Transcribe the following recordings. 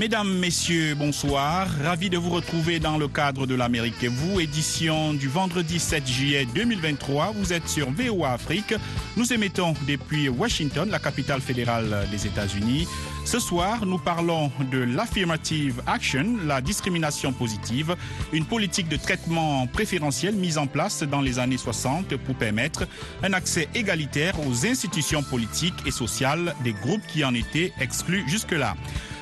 Mesdames, Messieurs, bonsoir. Ravi de vous retrouver dans le cadre de l'Amérique et vous, édition du vendredi 7 juillet 2023. Vous êtes sur VOA Afrique. Nous émettons depuis Washington, la capitale fédérale des États-Unis. Ce soir, nous parlons de l'affirmative action, la discrimination positive, une politique de traitement préférentiel mise en place dans les années 60 pour permettre un accès égalitaire aux institutions politiques et sociales des groupes qui en étaient exclus jusque-là.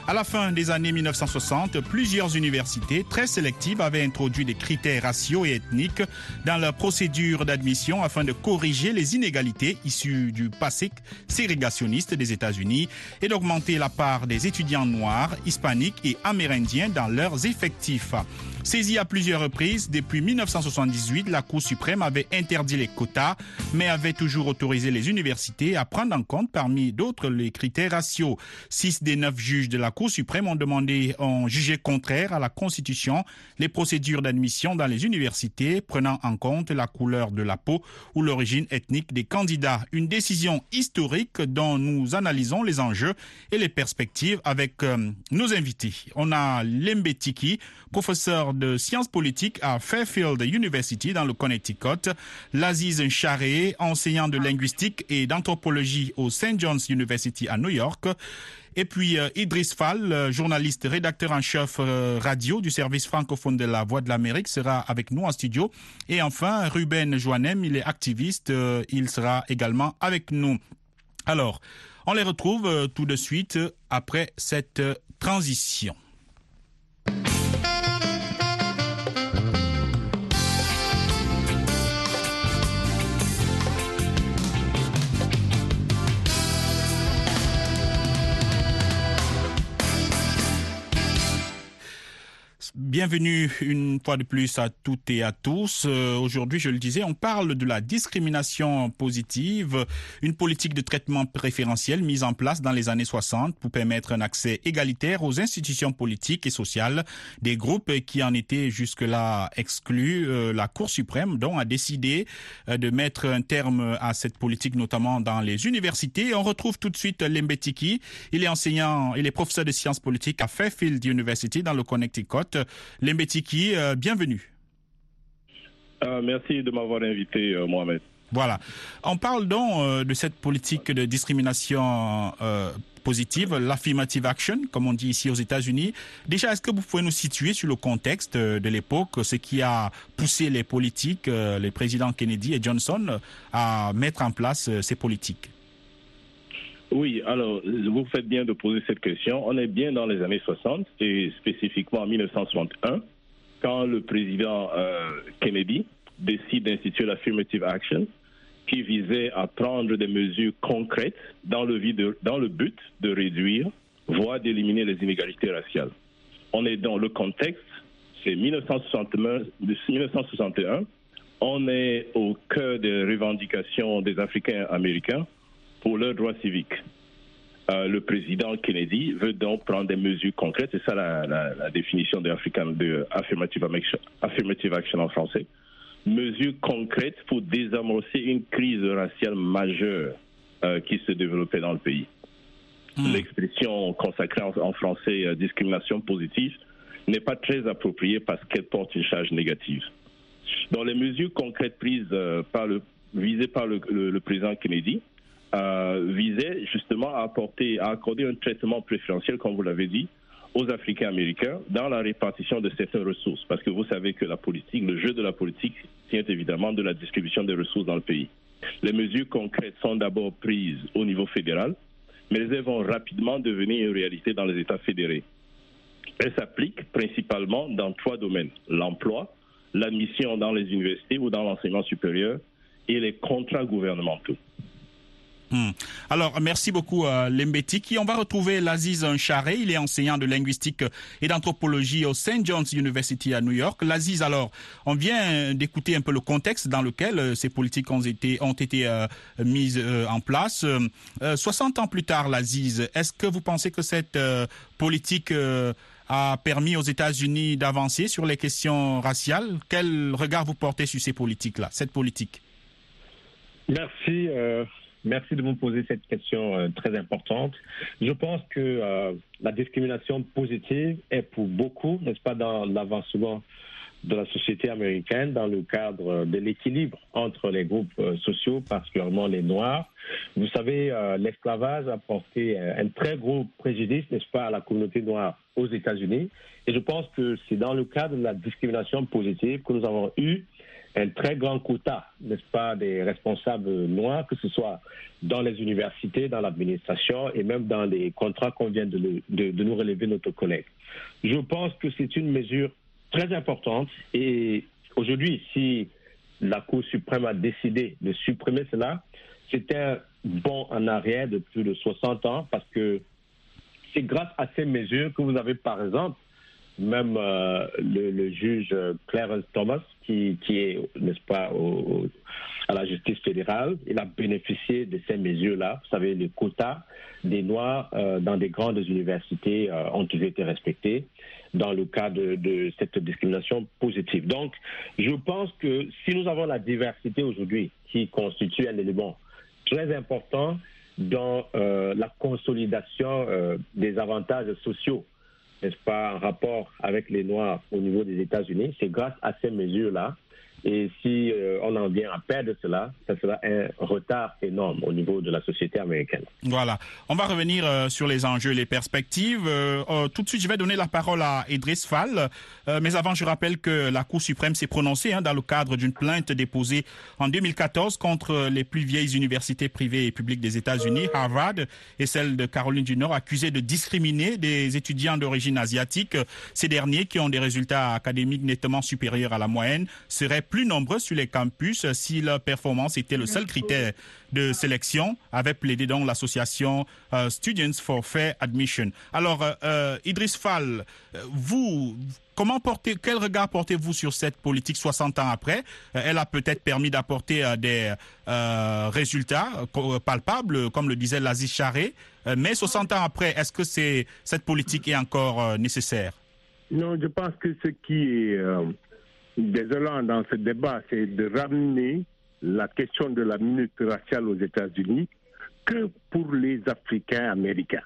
À la fin des années 1960, plusieurs universités très sélectives avaient introduit des critères raciaux et ethniques dans leur procédure d'admission afin de corriger les inégalités issues du passé ségrégationniste des États-Unis et d'augmenter la part des étudiants noirs, hispaniques et amérindiens dans leurs effectifs. Saisie à plusieurs reprises, depuis 1978, la Cour suprême avait interdit les quotas, mais avait toujours autorisé les universités à prendre en compte parmi d'autres les critères raciaux. Six des neuf juges de la Cour suprême ont demandé, ont jugé contraire à la Constitution les procédures d'admission dans les universités prenant en compte la couleur de la peau ou l'origine ethnique des candidats. Une décision historique dont nous analysons les enjeux et les perspectives avec euh, nos invités. On a Lembetiki, professeur de sciences politiques à Fairfield University dans le Connecticut, Laziz Nchare, enseignant de linguistique et d'anthropologie au St. John's University à New York, et puis euh, Idriss Fall, euh, journaliste, rédacteur en chef euh, radio du service francophone de la Voix de l'Amérique, sera avec nous en studio. Et enfin, Ruben Joannem, il est activiste, euh, il sera également avec nous. Alors, on les retrouve tout de suite après cette transition. Bienvenue une fois de plus à toutes et à tous. Euh, Aujourd'hui, je le disais, on parle de la discrimination positive, une politique de traitement préférentiel mise en place dans les années 60 pour permettre un accès égalitaire aux institutions politiques et sociales des groupes qui en étaient jusque-là exclus. Euh, la Cour suprême, donc, a décidé euh, de mettre un terme à cette politique, notamment dans les universités. On retrouve tout de suite Lembetiki. Il est enseignant, il est professeur de sciences politiques à Fairfield University dans le Connecticut. Lembetiki, euh, bienvenue. Euh, merci de m'avoir invité, euh, Mohamed. Voilà. On parle donc euh, de cette politique de discrimination positive, l'affirmative action, comme on dit ici aux États-Unis. Déjà, est-ce que vous pouvez nous situer sur le contexte de l'époque, ce qui a poussé les politiques, les présidents Kennedy et Johnson, à mettre en place ces politiques? Oui, alors, vous faites bien de poser cette question. On est bien dans les années 60 et spécifiquement en 1961, quand le président euh, Kennedy décide d'instituer l'affirmative action qui visait à prendre des mesures concrètes dans le, vide- dans le but de réduire, voire d'éliminer les inégalités raciales. On est dans le contexte, c'est 1961, 1961, on est au cœur des revendications des Africains américains pour leurs droits civiques. Euh, le président Kennedy veut donc prendre des mesures concrètes, c'est ça la, la- la définition de, African- de affirmative, action, affirmative action en français, mesures concrètes pour désamorcer une crise raciale majeure euh, qui se développait dans le pays. L'expression consacrée en, en français euh, discrimination positive n'est pas très appropriée parce qu'elle porte une charge négative. Dans les mesures concrètes prises par le, visées par le, le- le président Kennedy, euh, visaient justement à apporter, à accorder un traitement préférentiel, comme vous l'avez dit, aux Africains américains dans la répartition de certaines ressources. Parce que vous savez que la politique, le jeu de la politique, tient évidemment de la distribution des ressources dans le pays. Les mesures concrètes sont d'abord prises au niveau fédéral, mais elles vont rapidement devenir une réalité dans les États fédérés. Elles s'appliquent principalement dans trois domaines l'emploi, l'admission dans les universités ou dans l'enseignement supérieur et les contrats gouvernementaux. Hmm. Alors, merci beaucoup, euh, Lembetiki. On va retrouver Laziz Charé. Il est enseignant de linguistique et d'anthropologie au St. John's University à New York. Laziz, alors, on vient d'écouter un peu le contexte dans lequel euh, ces politiques ont été, euh, mises euh, en place. Euh, 60 ans plus tard, Laziz, est-ce que vous pensez que cette politique a permis aux États-Unis d'avancer sur les questions raciales? Quel regard vous portez sur ces politiques-là, cette politique? Merci. Merci de me poser cette question euh, très importante. Je pense que euh, la discrimination positive est pour beaucoup, n'est-ce pas, dans l'avancement de la société américaine, dans le cadre de l'équilibre entre les groupes euh, sociaux, particulièrement les Noirs. Vous savez, l'esclavage a porté un très gros préjudice, n'est-ce pas, à la communauté noire aux États-Unis. Et je pense que c'est dans le cadre de la discrimination positive que nous avons eu un très grand quota, n'est-ce pas, des responsables noirs, que ce soit dans les universités, dans l'administration et même dans les contrats qu'on vient de, nous relever notre collègue. Je pense que c'est une mesure très importante et aujourd'hui, si la Cour suprême a décidé de supprimer cela, c'est un bond en arrière de plus de 60 ans parce que c'est grâce à ces mesures que vous avez, par exemple, même euh, le, le juge Clarence Thomas, qui, qui est, n'est-ce pas, au- au- à la justice fédérale, il a bénéficié de ces mesures-là. Vous savez, les quotas des Noirs euh, dans des grandes universités euh, ont toujours été respectés dans le cas de, de cette discrimination positive. Donc, je pense que si nous avons la diversité aujourd'hui, qui constitue un élément très important dans euh, la consolidation euh, des avantages sociaux n'est-ce pas, en rapport avec les Noirs au niveau des États-Unis, c'est grâce à ces mesures-là. Et si euh, on en vient à perdre cela, ça sera un retard énorme au niveau de la société américaine. Voilà. On va revenir euh, sur les enjeux les perspectives. Euh, euh, tout de suite, je vais donner la parole à Idriss Fall. Mais avant, je rappelle que la Cour suprême s'est prononcée hein, dans le cadre d'une plainte déposée en 2014 contre les plus vieilles universités privées et publiques des États-Unis, Harvard et celle de Caroline du Nord, accusées de discriminer des étudiants d'origine asiatique. Ces derniers, qui ont des résultats académiques nettement supérieurs à la moyenne, seraient plus nombreux sur les campus si leur performance était le seul critère de sélection, avait plaidé donc l'association euh, Students for Fair Admission. Alors, euh, euh, Idriss Fall, euh, vous, comment portez, quel regard portez-vous sur cette politique 60 ans après? Elle a peut-être permis d'apporter euh, des euh, résultats palpables, comme le disait Laziz Charé, mais 60 ans après, est-ce que c'est, cette politique est encore euh, nécessaire? Non, je pense que ce qui est euh, désolant dans ce débat, c'est de ramener la question de la minute raciale aux États-Unis que pour les Africains américains.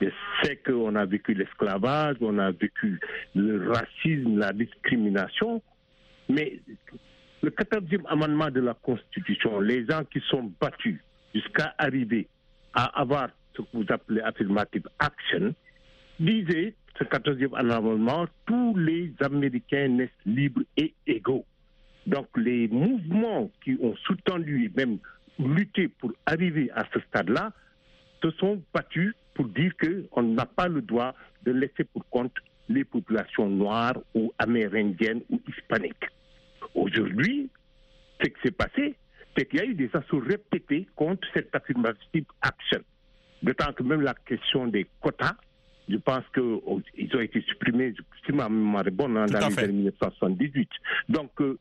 Je sais qu'on a vécu l'esclavage, on a vécu le racisme, la discrimination, mais le 14e amendement de la Constitution, les gens qui sont battus jusqu'à arriver à avoir ce que vous appelez affirmative action, disait, ce 14e amendement, tous les Américains naissent libres et égaux. Donc les mouvements qui ont soutenu et même lutté pour arriver à ce stade-là se sont battus pour dire qu'on n'a pas le droit de laisser pour compte les populations noires ou amérindiennes ou hispaniques. Aujourd'hui, ce qui s'est passé, c'est qu'il y a eu des assauts répétés contre cette affirmative action. D'autant que même la question des quotas, je pense qu'ils ont été supprimés, si ma mémoire est bonne, hein, dans les années 1978. Donc, euh,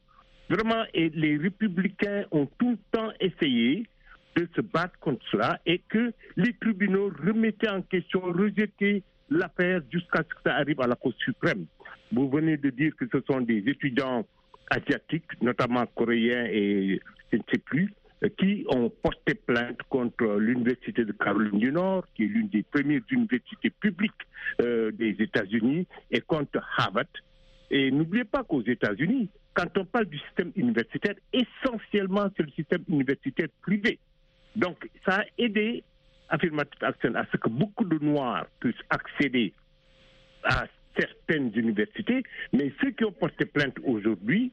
vraiment, et les républicains ont tout le temps essayé de se battre contre cela et que les tribunaux remettaient en question, rejetaient l'affaire jusqu'à ce que ça arrive à la Cour suprême. Vous venez de dire que ce sont des étudiants asiatiques, notamment coréens et je ne sais plus, qui ont porté plainte contre l'Université de Caroline du Nord, qui est l'une des premières universités publiques euh, des États-Unis, et contre Harvard. Et n'oubliez pas qu'aux États-Unis, quand on parle du système universitaire, essentiellement c'est le système universitaire privé. Donc ça a aidé Affirmative Action à ce que beaucoup de Noirs puissent accéder à certaines universités, mais ceux qui ont porté plainte aujourd'hui,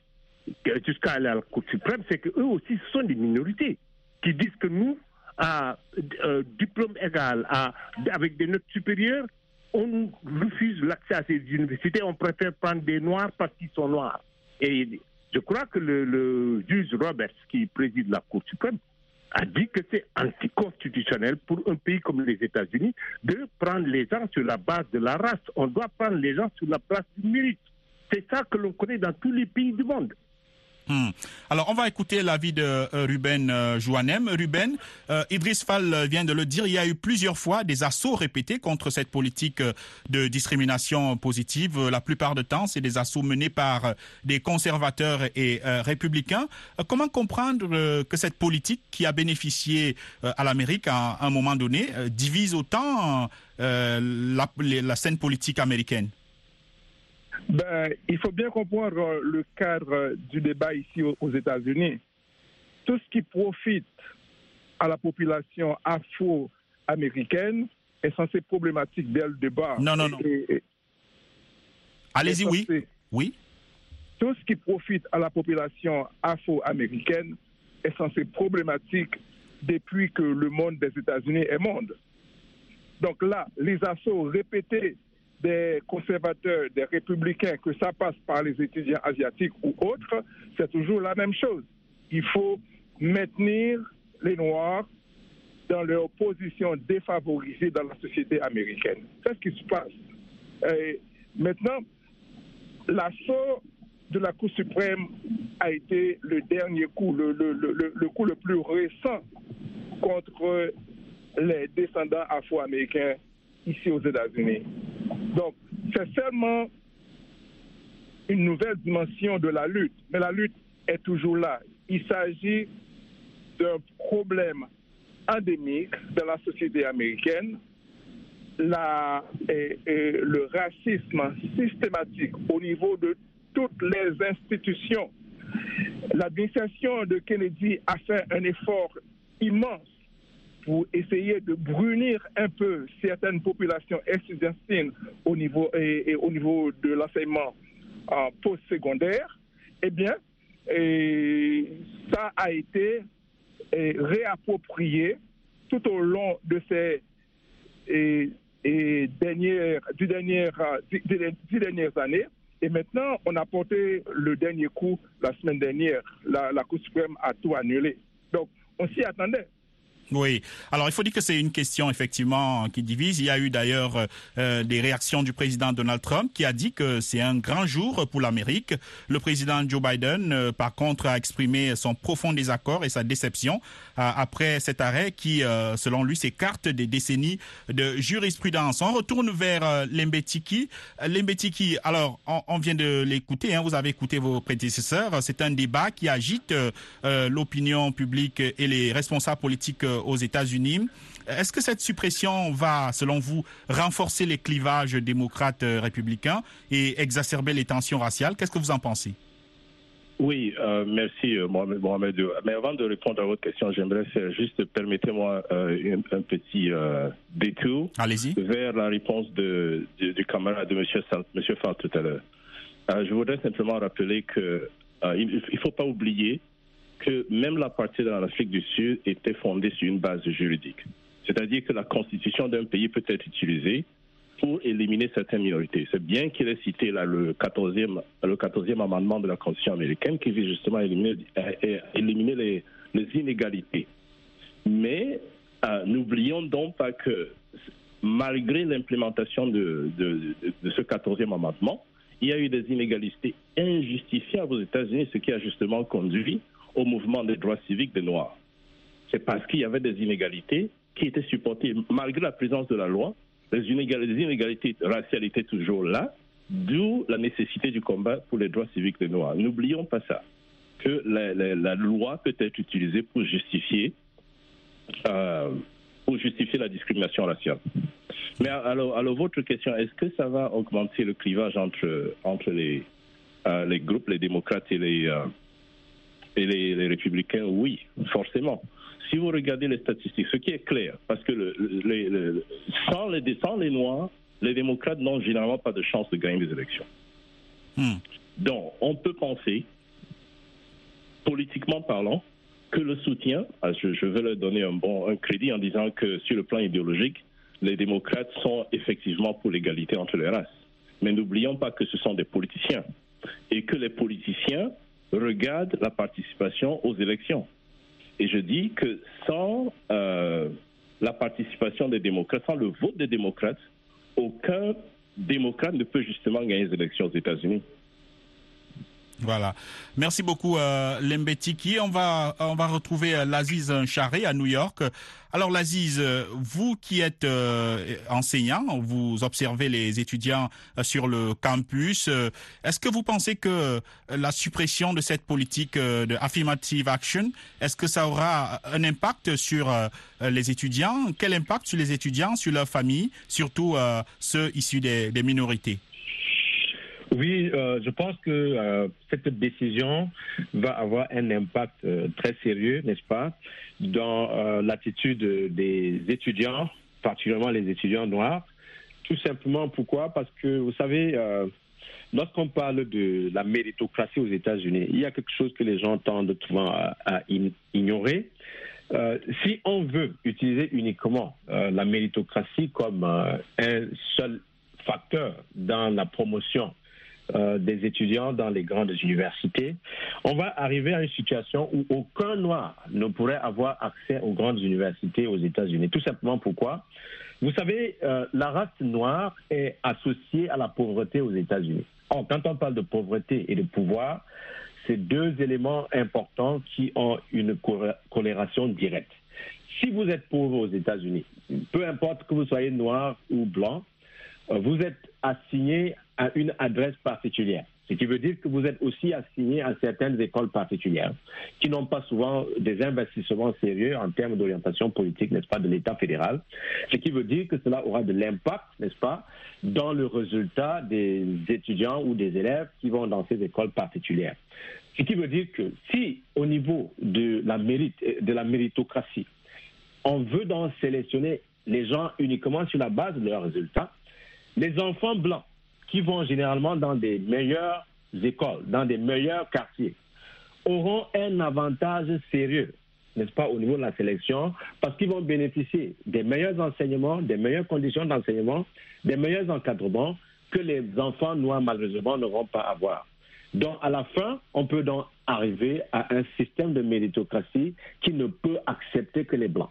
jusqu'à la Cour suprême, c'est qu'eux aussi, ce sont des minorités qui disent que nous, à euh, diplôme égal, à, avec des notes supérieures, on refuse l'accès à ces universités, on préfère prendre des Noirs parce qu'ils sont Noirs. Et Je crois que le, le juge Roberts, qui préside la Cour suprême, a dit que c'est anticonstitutionnel pour un pays comme les États-Unis de prendre les gens sur la base de la race. On doit prendre les gens sur la base du mérite. C'est ça que l'on connaît dans tous les pays du monde. Hmm. Alors, on va écouter l'avis de euh, Ruben euh, Joannem. Ruben, euh, Idriss Fall vient de le dire, il y a eu plusieurs fois des assauts répétés contre cette politique euh, de discrimination positive. Euh, La plupart du temps, c'est des assauts menés par euh, des conservateurs et euh, républicains. Euh, Comment comprendre euh, que cette politique qui a bénéficié euh, à l'Amérique à un moment donné euh, divise autant euh, la scène politique américaine? Ben, il faut bien comprendre euh, le cadre euh, du débat ici aux, États-Unis. Tout ce qui profite à la population afro-américaine est censé problématique dès le débat. Non, non, non. Allez-y, oui. Oui. Tout ce qui profite à la population afro-américaine est censé problématique depuis que le monde des États-Unis est monde. Donc là, les assauts répétés des conservateurs, des républicains, que ça passe par les étudiants asiatiques ou autres, c'est toujours la même chose. Il faut maintenir les Noirs dans leur position défavorisée dans la société américaine. C'est ce qui se passe. Maintenant, l'assaut de la Cour suprême a été le dernier coup, le coup le plus récent contre les descendants afro-américains ici aux États-Unis. Donc, c'est seulement une nouvelle dimension de la lutte, mais la lutte est toujours là. Il s'agit d'un problème endémique dans la société américaine, la- et le racisme systématique au niveau de toutes les institutions. L'administration de Kennedy a fait un effort immense pour essayer de brunir un peu certaines populations estudiantines au niveau, et, au niveau de l'enseignement euh, postsecondaire, eh bien, ça a été réapproprié tout au long de ces et, dernières, du dernières années. Et maintenant, on a porté le dernier coup la semaine dernière. La Cour suprême a tout annulé. Donc, on s'y attendait. Oui. Alors, il faut dire que c'est une question effectivement qui divise. Il y a eu d'ailleurs euh, euh, des réactions du président Donald Trump qui a dit que c'est un grand jour pour l'Amérique. Le président Joe Biden, euh, par contre, a exprimé son profond désaccord et sa déception après cet arrêt qui, selon lui, s'écarte des décennies de jurisprudence. On retourne vers Lembetiki. Lembetiki, alors, on, vient de l'écouter. Hein, vous avez écouté vos prédécesseurs. C'est un débat qui agite l'opinion publique et les responsables politiques aux États-Unis. Est-ce que cette suppression va, selon vous, renforcer les clivages démocrates euh, et exacerber les tensions raciales? Qu'est-ce que vous en pensez? Oui, euh, merci euh, Mohamed. Mais avant de répondre à votre question, j'aimerais faire juste, permettez-moi euh, un, un petit euh, détour vers la réponse de, de- du camarade de M. Monsieur Fall tout à l'heure. Euh, je voudrais simplement rappeler que euh, il ne faut pas oublier que même l'apartheid dans l'Afrique du Sud était fondée sur une base juridique. C'est-à-dire que la constitution d'un pays peut être utilisée pour éliminer certaines minorités. C'est bien qu'il ait cité là, le 14e, le 14e amendement de la Constitution américaine qui vise justement à éliminer, les, inégalités. Mais euh, n'oublions donc pas que malgré l'implémentation de, de- de- de ce 14e amendement, il y a eu des inégalités injustifiables aux États-Unis, ce qui a justement conduit au mouvement des droits civiques des Noirs. C'est parce qu'il y avait des inégalités qui étaient supportées, malgré la présence de la loi, les inégal- les inégalités raciales étaient toujours là, d'où la nécessité du combat pour les droits civiques des Noirs. N'oublions pas ça, que la, loi peut être utilisée pour justifier, euh, pour justifier la discrimination raciale. Mais alors, alors votre question, est-ce que ça va augmenter le clivage entre, entre les, euh, les groupes, les démocrates et les, euh, et les, les républicains Oui, forcément. Si vous regardez les statistiques, ce qui est clair, parce que le, le- le- sans, les, sans les Noirs, les démocrates n'ont généralement pas de chance de gagner des élections. Hmm. Donc, on peut penser, politiquement parlant, que le soutien, ah, je, je veux leur donner un bon un crédit en disant que sur le plan idéologique, les démocrates sont effectivement pour l'égalité entre les races. Mais n'oublions pas que ce sont des politiciens et que les politiciens regarde la participation aux élections. Et je dis que sans euh, la participation des démocrates, sans le vote des démocrates, aucun démocrate ne peut justement gagner les élections aux États-Unis. Voilà. Merci beaucoup, euh, Lembetiki. On va, on va retrouver euh, Laziz Charé à New York. Alors, Laziz, euh, vous qui êtes euh, enseignant, vous observez les étudiants euh, sur le campus. euh, Est-ce que vous pensez que euh, la suppression de cette politique euh, de affirmative action, est-ce que ça aura un impact sur euh, les étudiants? Quel impact sur les étudiants, sur leurs familles, surtout euh, ceux issus des minorités? Oui, euh, je pense que euh, cette décision va avoir un impact euh, très sérieux, n'est-ce pas, dans l'attitude des étudiants, particulièrement les étudiants noirs. Tout simplement pourquoi? Parce que vous savez, lorsqu'on parle de la méritocratie aux États-Unis, il y a quelque chose que les gens tendent souvent à, ignorer. Si on veut utiliser uniquement la méritocratie comme un seul facteur dans la promotion euh, des étudiants dans les grandes universités, on va arriver à une situation où aucun noir ne pourrait avoir accès aux grandes universités aux États-Unis. Tout simplement pourquoi? Vous savez, euh, la race noire est associée à la pauvreté aux États-Unis. Or, quand on parle de pauvreté et de pouvoir, c'est deux éléments importants qui ont une corré- corrélation directe. Si vous êtes pauvre aux États-Unis, peu importe que vous soyez noir ou blanc, euh, vous êtes assigné à une adresse particulière. Ce qui veut dire que vous êtes aussi assigné à certaines écoles particulières qui n'ont pas souvent des investissements sérieux en termes d'orientation politique, n'est-ce pas, de l'État fédéral. Ce qui veut dire que cela aura de l'impact, n'est-ce pas, dans le résultat des étudiants ou des élèves qui vont dans ces écoles particulières. Ce qui veut dire que si au niveau de la mérite, de la méritocratie, on veut donc sélectionner les gens uniquement sur la base de leurs résultats, les enfants blancs qui vont généralement dans des meilleures écoles, dans des meilleurs quartiers, auront un avantage sérieux, n'est-ce pas, au niveau de la sélection, parce qu'ils vont bénéficier des meilleurs enseignements, des meilleures conditions d'enseignement, des meilleurs encadrements que les enfants noirs, malheureusement, n'auront pas à avoir. Donc, à la fin, on peut donc arriver à un système de méritocratie qui ne peut accepter que les blancs.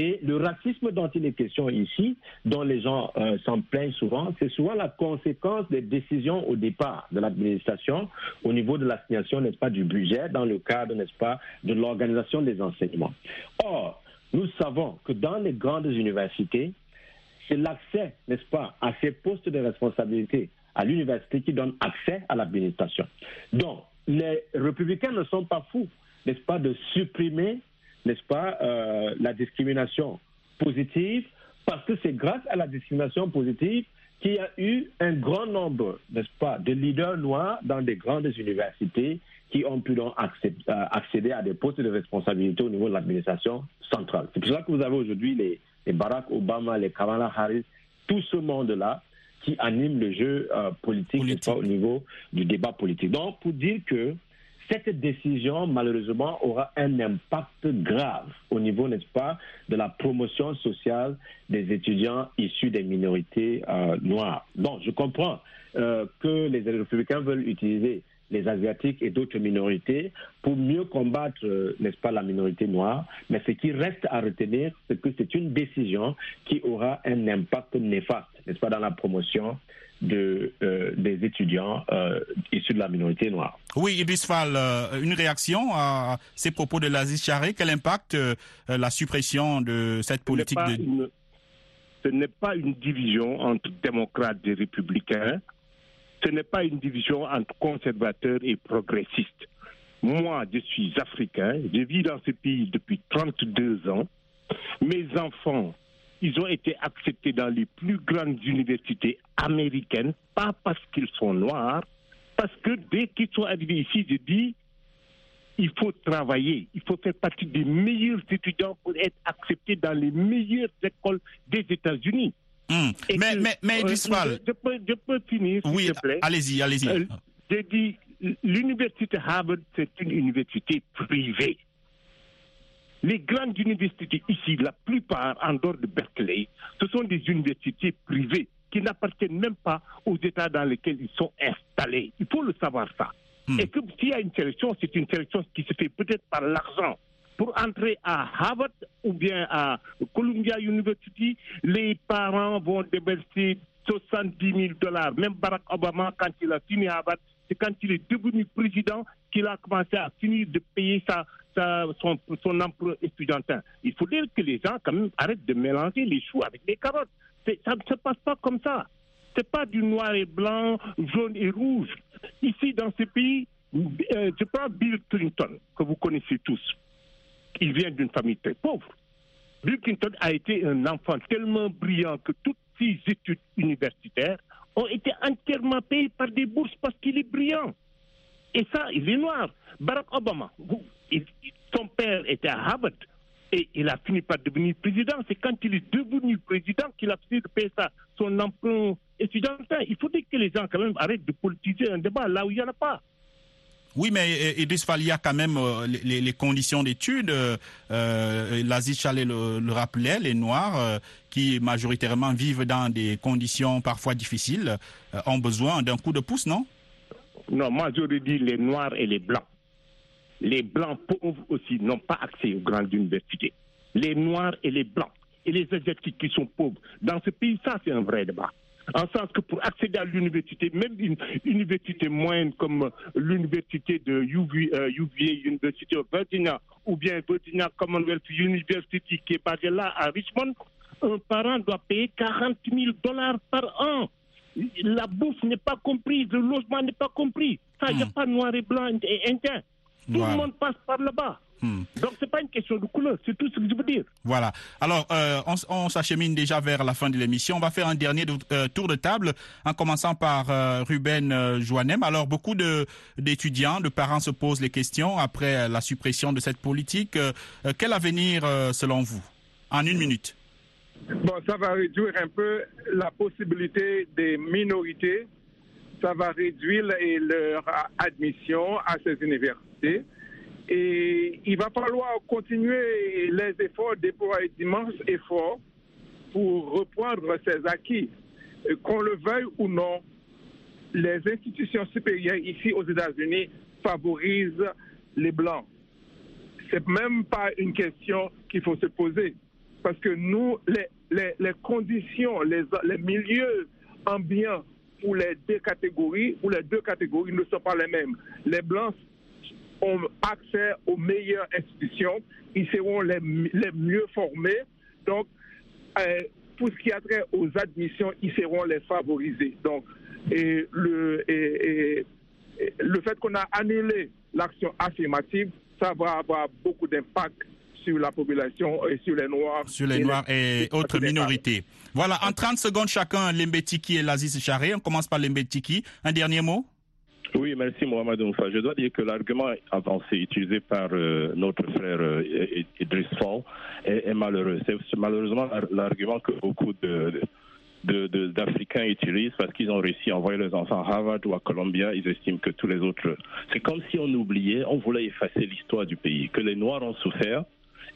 Et le racisme dont il est question ici, dont les gens euh, s'en plaignent souvent, c'est souvent la conséquence des décisions au départ de l'administration au niveau de l'assignation, n'est-ce pas, du budget, dans le cadre, n'est-ce pas, de l'organisation des enseignements. Or, nous savons que dans les grandes universités, c'est l'accès, n'est-ce pas, à ces postes de responsabilité à l'université qui donne accès à l'administration. Donc, les républicains ne sont pas fous, n'est-ce pas, de supprimer, n'est-ce pas, euh, la discrimination positive, parce que c'est grâce à la discrimination positive qu'il y a eu un grand nombre, n'est-ce pas, de leaders noirs dans des grandes universités qui ont pu donc accéder, euh, accéder à des postes de responsabilité au niveau de l'administration centrale. C'est pour ça que vous avez aujourd'hui les, les Barack Obama, les Kamala Harris, tout ce monde-là qui anime le jeu euh, politique, n'est-ce pas, au niveau du débat politique. Donc, pour dire que cette décision, malheureusement, aura un impact grave au niveau, n'est-ce pas, de la promotion sociale des étudiants issus des minorités euh, noires. Bon, je comprends euh, que les républicains veulent utiliser les Asiatiques et d'autres minorités pour mieux combattre, euh, n'est-ce pas, la minorité noire. Mais ce qui reste à retenir, c'est que c'est une décision qui aura un impact néfaste, n'est-ce pas, dans la promotion de, euh, des étudiants euh, issus de la minorité noire. Oui, Idriss Fall, euh, une réaction à ces propos de Laziz Charé. Quel impact la suppression de cette politique ce de... une- ce n'est pas une division entre démocrates et républicains. Ce n'est pas une division entre conservateurs et progressistes. Moi, je suis africain. Je vis dans ce pays depuis 32 ans. Mes enfants, ils ont été acceptés dans les plus grandes universités américaines, pas parce qu'ils sont noirs, parce que dès qu'ils sont arrivés ici, je dis, il faut travailler, il faut faire partie des meilleurs étudiants pour être accepté dans les meilleures écoles des États-Unis. Hmm. Mais, que- mais, mais euh, je, peux, je peux finir, s'il oui, te plaît. allez-y, allez-y. Euh, J'ai dit, l'université Harvard, c'est une université privée. Les grandes universités ici, la plupart en dehors de Berkeley, ce sont des universités privées qui n'appartiennent même pas aux États dans lesquels ils sont installés. Il faut le savoir ça. Et que s'il y a une sélection, c'est une sélection qui se fait peut-être par l'argent. Pour entrer à Harvard ou bien à Columbia University, les parents vont déverser 70 000 dollars. Même Barack Obama, quand il a fini Harvard, c'est quand il est devenu président qu'il a commencé à finir de payer sa, son, emprunt étudiantin. Il faut dire que les gens, quand même, arrêtent de mélanger les choux avec les carottes. Ça ne se passe pas comme ça. C'est pas du noir et blanc, jaune et rouge. Ici, dans ce pays, euh, je prends Bill Clinton, que vous connaissez tous. Il vient d'une famille très pauvre. Bill Clinton a été un enfant tellement brillant que toutes ses études universitaires ont été entièrement payées par des bourses parce qu'il est brillant. Et ça, il est noir. Barack Obama, son père était à Harvard et il a fini par devenir président. C'est quand il est devenu président qu'il a fini de payer ça, son emprunt étudiantin. Il faut dire que les gens, quand même, arrêtent de politiser un débat là où il n'y en a pas. Oui, mais Idriss il y a quand même euh, les- conditions d'études. Euh, euh, L'Aziz Chalet le, rappelait, les Noirs, euh, qui majoritairement vivent dans des conditions parfois difficiles, ont besoin d'un coup de pouce, non? Non, moi j'aurais dit les noirs et les blancs. Les blancs pauvres aussi n'ont pas accès aux grandes universités. Les noirs et les blancs. Et les asiatiques qui sont pauvres. Dans ce pays, ça c'est un vrai débat. En sens que pour accéder à l'université, même une université moyenne comme l'université de euh, UVA, University of Virginia, ou bien Virginia Commonwealth University qui est basée là à Richmond, un parent doit payer 40 000 dollars par an. La bourse n'est pas comprise, le logement n'est pas compris. Ça, il n'y a pas noir et blanc et indien. Tout le monde passe par là-bas. Hmm. Donc, ce n'est pas une question de couleur, c'est tout ce que je veux dire. Voilà. Alors, euh, on, s'achemine déjà vers la fin de l'émission. On va faire un dernier de- euh, tour de table, en commençant par euh, Ruben Joannem. Alors, beaucoup de d'étudiants, de parents se posent les questions après la suppression de cette politique. Quel avenir, selon vous? En une minute. Bon, ça va réduire un peu la possibilité des minorités. Ça va réduire leur admission à ces universités. Et il va falloir continuer les efforts, déployer d'immenses efforts pour reprendre ces acquis. Euh, Qu'on le veuille ou non, les institutions supérieures ici aux États-Unis favorisent les Blancs. C'est même pas une question qu'il faut se poser. Parce que nous, les, conditions, les, milieux ambiants pour les deux catégories, ou les deux catégories ne sont pas les mêmes. Les Blancs ont accès aux meilleures institutions, ils seront les, mieux formés. Donc, euh, pour ce qui a trait aux admissions, ils seront les favorisés. Donc, le, et le fait qu'on a annulé l'action affirmative, ça va avoir beaucoup d'impact sur la population et sur les Noirs. Sur les Noirs et autres minorités. Voilà, en 30 secondes chacun, Lembetiki et Laziz Charé. On commence par Lembetiki. Un dernier mot? Oui, merci Mohamed Oumfa. Je dois dire que l'argument avancé utilisé par euh, notre frère euh, Idriss Fall est, est malheureux. C'est malheureusement l'ar- l'argument que beaucoup de, de- de- d'Africains utilisent parce qu'ils ont réussi à envoyer leurs enfants à Harvard ou à Columbia. Ils estiment que tous les autres... C'est comme si on oubliait, on voulait effacer l'histoire du pays, que les Noirs ont souffert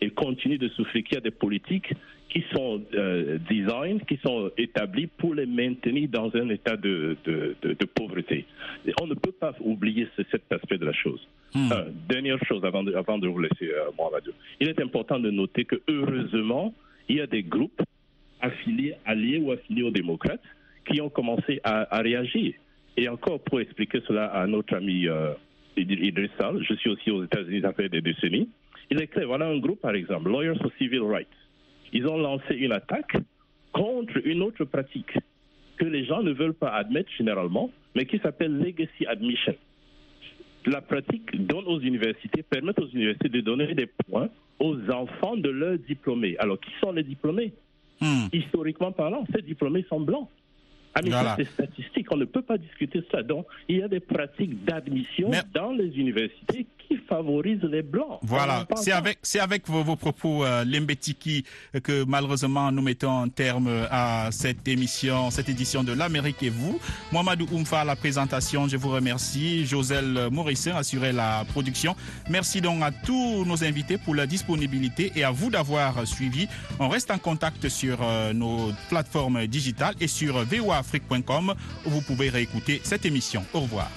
et continuent de souffrir, qu'il y a des politiques qui sont euh, design, qui sont établies pour les maintenir dans un état de, de, de- de pauvreté. Et on ne peut pas oublier ce- cet aspect de la chose. Un, dernière chose avant de, avant de vous laisser, euh. Il est important de noter que heureusement, il y a des groupes affiliés, alliés ou affiliés aux démocrates qui ont commencé à, à réagir. Et encore pour expliquer cela à notre ami euh, Idr- Idriss Sall, je suis aussi aux États-Unis, ça fait des décennies. Il est clair, voilà un groupe par exemple, Lawyers for Civil Rights. Ils ont lancé une attaque contre une autre pratique que les gens ne veulent pas admettre généralement, mais qui s'appelle Legacy Admission. La pratique donne aux universités, permet aux universités de donner des points aux enfants de leurs diplômés. Alors, qui sont les diplômés? Historiquement parlant, ces diplômés sont blancs. Ah, mais Voilà. ça, c'est statistique, on ne peut pas discuter ça. Donc, il y a des pratiques d'admission dans les universités qui favorisent les blancs. Voilà, c'est avec, c'est avec vos, vos propos, euh, Lembetiki, que malheureusement nous mettons un terme à cette émission, cette édition de l'Amérique et vous. Mohamedou Oumfa à la présentation, je vous remercie. Joselle Morissin assurait la production. Merci donc à tous nos invités pour leur disponibilité et à vous d'avoir suivi. On reste en contact sur euh, nos plateformes digitales et sur voafrique.com où vous pouvez réécouter cette émission. Au revoir.